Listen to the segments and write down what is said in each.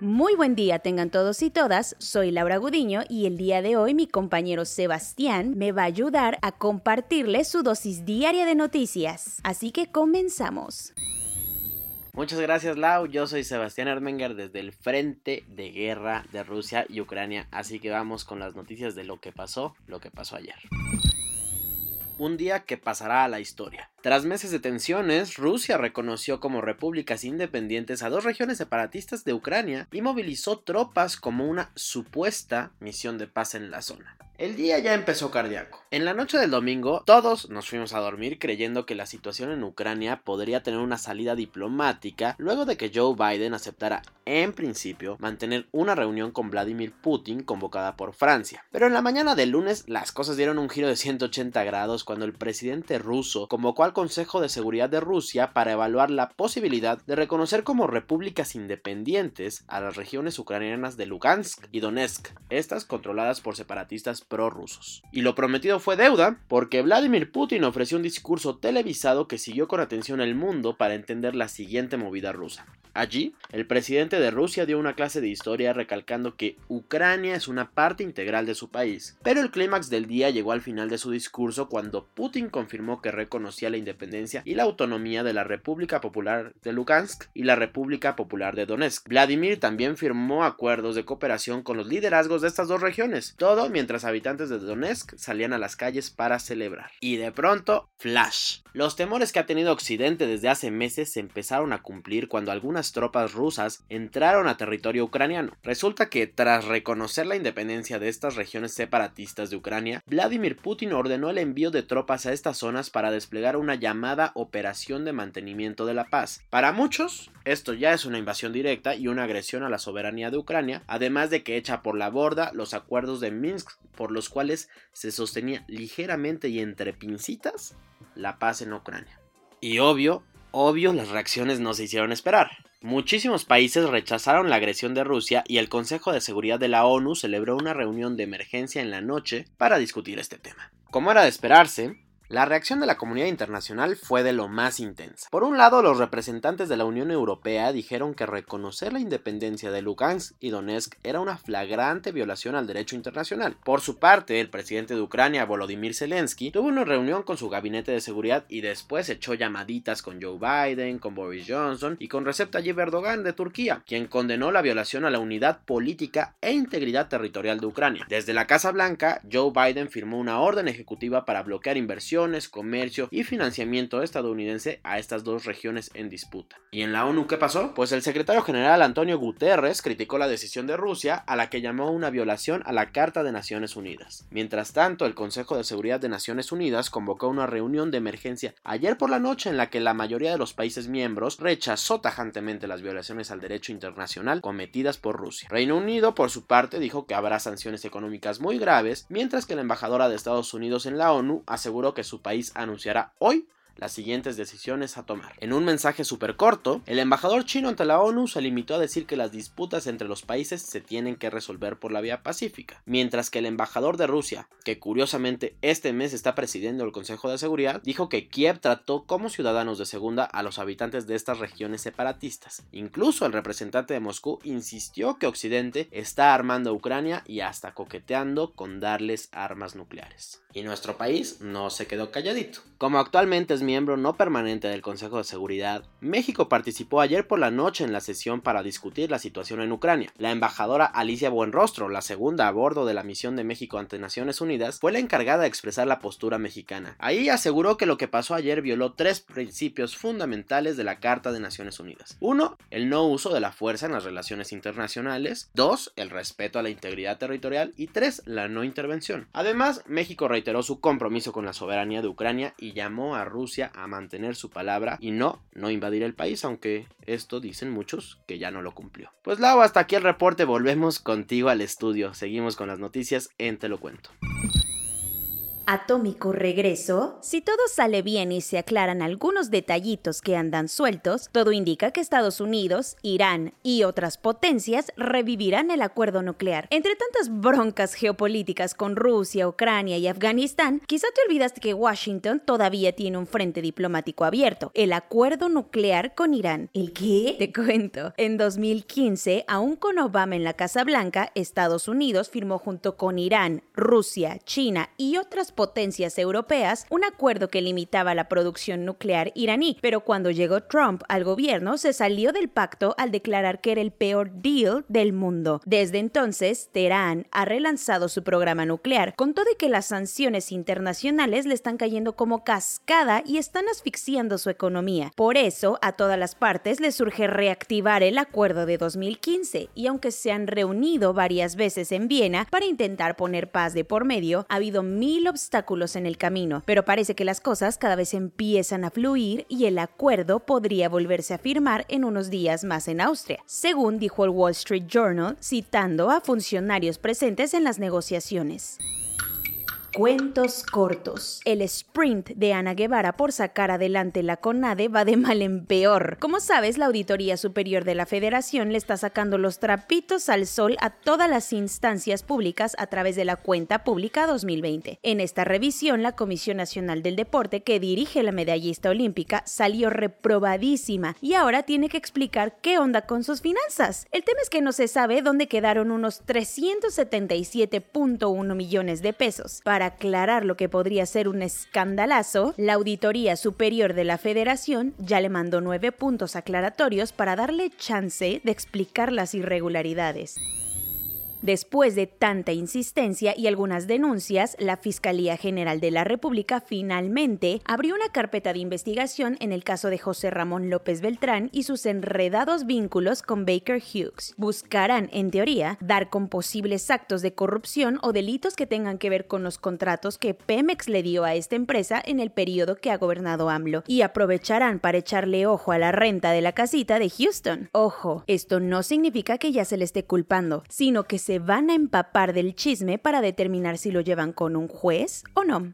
Muy buen día tengan todos y todas, soy Laura Gudiño y el día de hoy mi compañero Sebastián me va a ayudar a compartirles su dosis diaria de noticias. Así que comenzamos. Muchas gracias Lau, yo soy Sebastián Ermenger desde el Frente de Guerra de Rusia y Ucrania, así que vamos con las noticias de lo que pasó, lo que pasó ayer. Un día que pasará a la historia. Tras meses de tensiones, Rusia reconoció como repúblicas independientes a dos regiones separatistas de Ucrania y movilizó tropas como una supuesta misión de paz en la zona. El día ya empezó cardíaco. En la noche del domingo, todos nos fuimos a dormir creyendo que la situación en Ucrania podría tener una salida diplomática luego de que Joe Biden aceptara, en principio, mantener una reunión con Vladimir Putin convocada por Francia. Pero en la mañana del lunes, las cosas dieron un giro de 180 grados cuando el presidente ruso convocó al Consejo de Seguridad de Rusia para evaluar la posibilidad de reconocer como repúblicas independientes a las regiones ucranianas de Lugansk y Donetsk, estas controladas por separatistas prorrusos. Y lo prometido fue deuda, porque Vladimir Putin ofreció un discurso televisado que siguió con atención al mundo para entender la siguiente movida rusa. Allí, el presidente de Rusia dio una clase de historia recalcando que Ucrania es una parte integral de su país, pero el clímax del día llegó al final de su discurso cuando Putin confirmó que reconocía la independencia y la autonomía de la República Popular de Lugansk y la República Popular de Donetsk. Vladimir también firmó acuerdos de cooperación con los liderazgos de estas dos regiones, todo mientras habitantes de Donetsk salían a las calles para celebrar. Y de pronto, flash. Los temores que ha tenido Occidente desde hace meses se empezaron a cumplir cuando algunas tropas rusas entraron a territorio ucraniano. Resulta que tras reconocer la independencia de estas regiones separatistas de Ucrania, Vladimir Putin ordenó el envío de tropas a estas zonas para desplegar una llamada Operación de Mantenimiento de la Paz. Para muchos, esto ya es una invasión directa y una agresión a la soberanía de Ucrania, además de que echa por la borda los acuerdos de Minsk por los cuales se sostenía ligeramente y entre pincitas la paz en Ucrania. Y obvio, obvio las reacciones no se hicieron esperar. Muchísimos países rechazaron la agresión de Rusia y el Consejo de Seguridad de la ONU celebró una reunión de emergencia en la noche para discutir este tema. Como era de esperarse, la reacción de la comunidad internacional fue de lo más intensa. Por un lado, los representantes de la Unión Europea dijeron que reconocer la independencia de Lugansk y Donetsk era una flagrante violación al derecho internacional. Por su parte, el presidente de Ucrania, Volodymyr Zelensky, tuvo una reunión con su gabinete de seguridad y después echó llamaditas con Joe Biden, con Boris Johnson y con Recep Tayyip Erdogan de Turquía, quien condenó la violación a la unidad política e integridad territorial de Ucrania. Desde la Casa Blanca, Joe Biden firmó una orden ejecutiva para bloquear inversiones comercio y financiamiento estadounidense a estas dos regiones en disputa. ¿Y en la ONU qué pasó? Pues el secretario general Antonio Guterres criticó la decisión de Rusia a la que llamó una violación a la Carta de Naciones Unidas. Mientras tanto, el Consejo de Seguridad de Naciones Unidas convocó una reunión de emergencia ayer por la noche en la que la mayoría de los países miembros rechazó tajantemente las violaciones al derecho internacional cometidas por Rusia. Reino Unido, por su parte, dijo que habrá sanciones económicas muy graves, mientras que la embajadora de Estados Unidos en la ONU aseguró que su país anunciará hoy las siguientes decisiones a tomar. En un mensaje súper corto, el embajador chino ante la ONU se limitó a decir que las disputas entre los países se tienen que resolver por la vía pacífica, mientras que el embajador de Rusia, que curiosamente este mes está presidiendo el Consejo de Seguridad, dijo que Kiev trató como ciudadanos de segunda a los habitantes de estas regiones separatistas. Incluso el representante de Moscú insistió que Occidente está armando a Ucrania y hasta coqueteando con darles armas nucleares. Y nuestro país no se quedó calladito. Como actualmente es miembro no permanente del Consejo de Seguridad, México participó ayer por la noche en la sesión para discutir la situación en Ucrania. La embajadora Alicia Buenrostro, la segunda a bordo de la misión de México ante Naciones Unidas, fue la encargada de expresar la postura mexicana. Ahí aseguró que lo que pasó ayer violó tres principios fundamentales de la Carta de Naciones Unidas. Uno, el no uso de la fuerza en las relaciones internacionales. Dos, el respeto a la integridad territorial. Y tres, la no intervención. Además, México reiteró su compromiso con la soberanía de Ucrania y llamó a Rusia a mantener su palabra y no, no invadir el país, aunque esto dicen muchos que ya no lo cumplió. Pues Lau, hasta aquí el reporte, volvemos contigo al estudio. Seguimos con las noticias en Te lo cuento atómico regreso? Si todo sale bien y se aclaran algunos detallitos que andan sueltos, todo indica que Estados Unidos, Irán y otras potencias revivirán el acuerdo nuclear. Entre tantas broncas geopolíticas con Rusia, Ucrania y Afganistán, quizá te olvidaste que Washington todavía tiene un frente diplomático abierto, el acuerdo nuclear con Irán. ¿El qué? Te cuento. En 2015, aún con Obama en la Casa Blanca, Estados Unidos firmó junto con Irán, Rusia, China y otras potencias europeas un acuerdo que limitaba la producción nuclear iraní, pero cuando llegó Trump al gobierno se salió del pacto al declarar que era el peor deal del mundo. Desde entonces, Teherán ha relanzado su programa nuclear, con todo y que las sanciones internacionales le están cayendo como cascada y están asfixiando su economía. Por eso, a todas las partes les surge reactivar el acuerdo de 2015, y aunque se han reunido varias veces en Viena para intentar poner paz de por medio, ha habido mil obstáculos obstáculos en el camino, pero parece que las cosas cada vez empiezan a fluir y el acuerdo podría volverse a firmar en unos días más en Austria, según dijo el Wall Street Journal, citando a funcionarios presentes en las negociaciones. Cuentos cortos. El sprint de Ana Guevara por sacar adelante la CONADE va de mal en peor. Como sabes, la Auditoría Superior de la Federación le está sacando los trapitos al sol a todas las instancias públicas a través de la cuenta pública 2020. En esta revisión, la Comisión Nacional del Deporte, que dirige la medallista olímpica, salió reprobadísima y ahora tiene que explicar qué onda con sus finanzas. El tema es que no se sabe dónde quedaron unos 377.1 millones de pesos. Aclarar lo que podría ser un escandalazo, la Auditoría Superior de la Federación ya le mandó nueve puntos aclaratorios para darle chance de explicar las irregularidades. Después de tanta insistencia y algunas denuncias, la Fiscalía General de la República finalmente abrió una carpeta de investigación en el caso de José Ramón López Beltrán y sus enredados vínculos con Baker Hughes. Buscarán, en teoría, dar con posibles actos de corrupción o delitos que tengan que ver con los contratos que Pemex le dio a esta empresa en el periodo que ha gobernado AMLO y aprovecharán para echarle ojo a la renta de la casita de Houston. Ojo, esto no significa que ya se le esté culpando, sino que se se van a empapar del chisme para determinar si lo llevan con un juez o no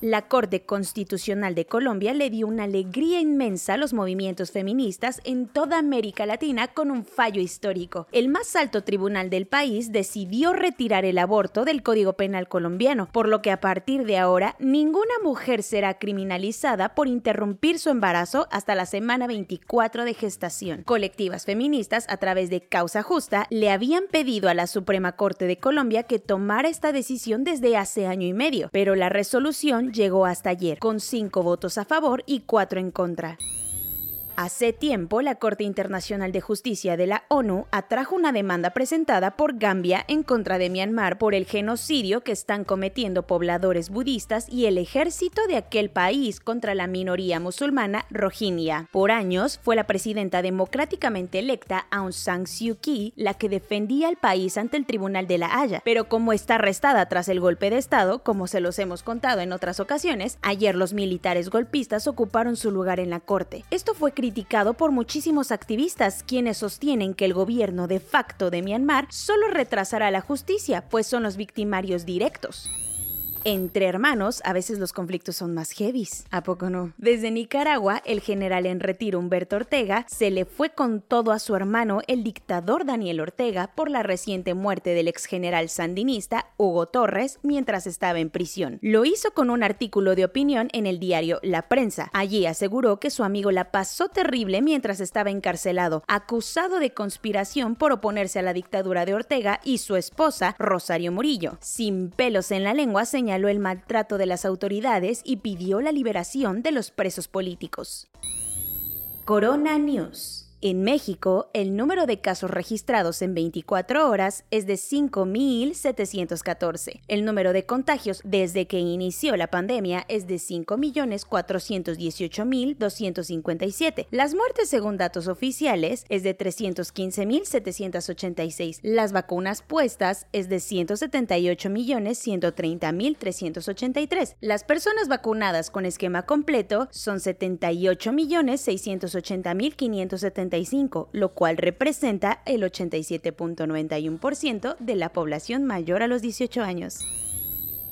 la Corte Constitucional de Colombia le dio una alegría inmensa a los movimientos feministas en toda América Latina con un fallo histórico. El más alto tribunal del país decidió retirar el aborto del Código Penal colombiano, por lo que a partir de ahora ninguna mujer será criminalizada por interrumpir su embarazo hasta la semana 24 de gestación. Colectivas feministas a través de Causa Justa le habían pedido a la Suprema Corte de Colombia que tomara esta decisión desde hace año y medio, pero la resolución llegó hasta ayer, con cinco votos a favor y cuatro en contra. Hace tiempo, la Corte Internacional de Justicia de la ONU atrajo una demanda presentada por Gambia en contra de Myanmar por el genocidio que están cometiendo pobladores budistas y el ejército de aquel país contra la minoría musulmana Rohingya. Por años, fue la presidenta democráticamente electa Aung San Suu Kyi la que defendía al país ante el Tribunal de la Haya, pero como está arrestada tras el golpe de Estado, como se los hemos contado en otras ocasiones, ayer los militares golpistas ocuparon su lugar en la Corte. Esto fue criticado por muchísimos activistas, quienes sostienen que el gobierno de facto de Myanmar solo retrasará la justicia, pues son los victimarios directos. Entre hermanos, a veces los conflictos son más heavies. ¿A poco no? Desde Nicaragua, el general en retiro Humberto Ortega se le fue con todo a su hermano, el dictador Daniel Ortega, por la reciente muerte del ex general sandinista Hugo Torres mientras estaba en prisión. Lo hizo con un artículo de opinión en el diario La Prensa. Allí aseguró que su amigo la pasó terrible mientras estaba encarcelado, acusado de conspiración por oponerse a la dictadura de Ortega y su esposa, Rosario Murillo. Sin pelos en la lengua, señaló el maltrato de las autoridades y pidió la liberación de los presos políticos. Corona News. En México, el número de casos registrados en 24 horas es de 5.714. El número de contagios desde que inició la pandemia es de 5.418.257. Las muertes según datos oficiales es de 315.786. Las vacunas puestas es de 178.130.383. Las personas vacunadas con esquema completo son 78.680.570 lo cual representa el 87.91% de la población mayor a los 18 años.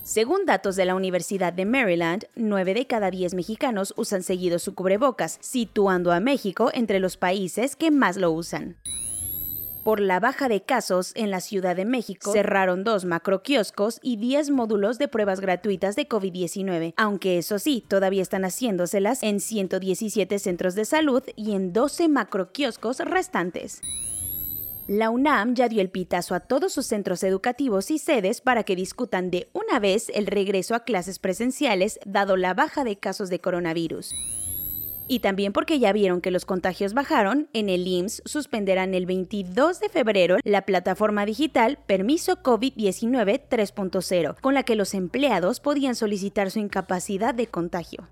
Según datos de la Universidad de Maryland, 9 de cada 10 mexicanos usan seguido su cubrebocas, situando a México entre los países que más lo usan. Por la baja de casos en la Ciudad de México, cerraron dos macroquioscos y 10 módulos de pruebas gratuitas de COVID-19, aunque eso sí, todavía están haciéndoselas en 117 centros de salud y en 12 macroquioscos restantes. La UNAM ya dio el pitazo a todos sus centros educativos y sedes para que discutan de una vez el regreso a clases presenciales dado la baja de casos de coronavirus. Y también porque ya vieron que los contagios bajaron, en el IMSS suspenderán el 22 de febrero la plataforma digital Permiso COVID-19 3.0, con la que los empleados podían solicitar su incapacidad de contagio.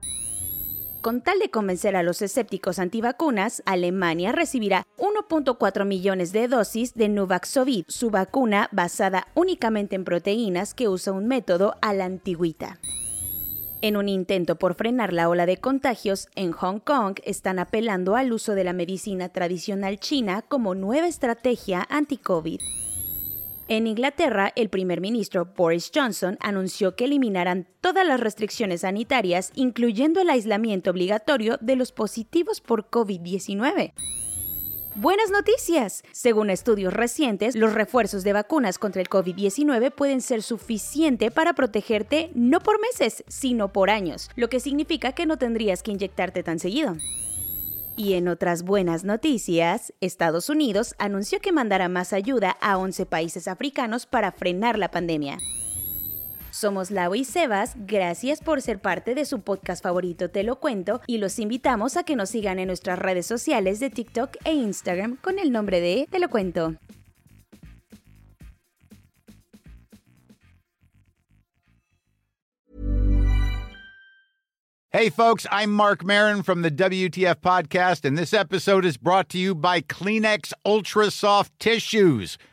Con tal de convencer a los escépticos antivacunas, Alemania recibirá 1.4 millones de dosis de Nuvaxovid, su vacuna basada únicamente en proteínas que usa un método a la antigüita. En un intento por frenar la ola de contagios, en Hong Kong están apelando al uso de la medicina tradicional china como nueva estrategia anti-COVID. En Inglaterra, el primer ministro Boris Johnson anunció que eliminarán todas las restricciones sanitarias, incluyendo el aislamiento obligatorio de los positivos por COVID-19. Buenas noticias. Según estudios recientes, los refuerzos de vacunas contra el COVID-19 pueden ser suficiente para protegerte no por meses, sino por años, lo que significa que no tendrías que inyectarte tan seguido. Y en otras buenas noticias, Estados Unidos anunció que mandará más ayuda a 11 países africanos para frenar la pandemia. Somos Lau y Sebas, gracias por ser parte de su podcast favorito Te lo cuento y los invitamos a que nos sigan en nuestras redes sociales de TikTok e Instagram con el nombre de Te lo cuento. Hey folks, I'm Mark Marin from the WTF podcast and this episode is brought to you by Kleenex Ultra Soft Tissues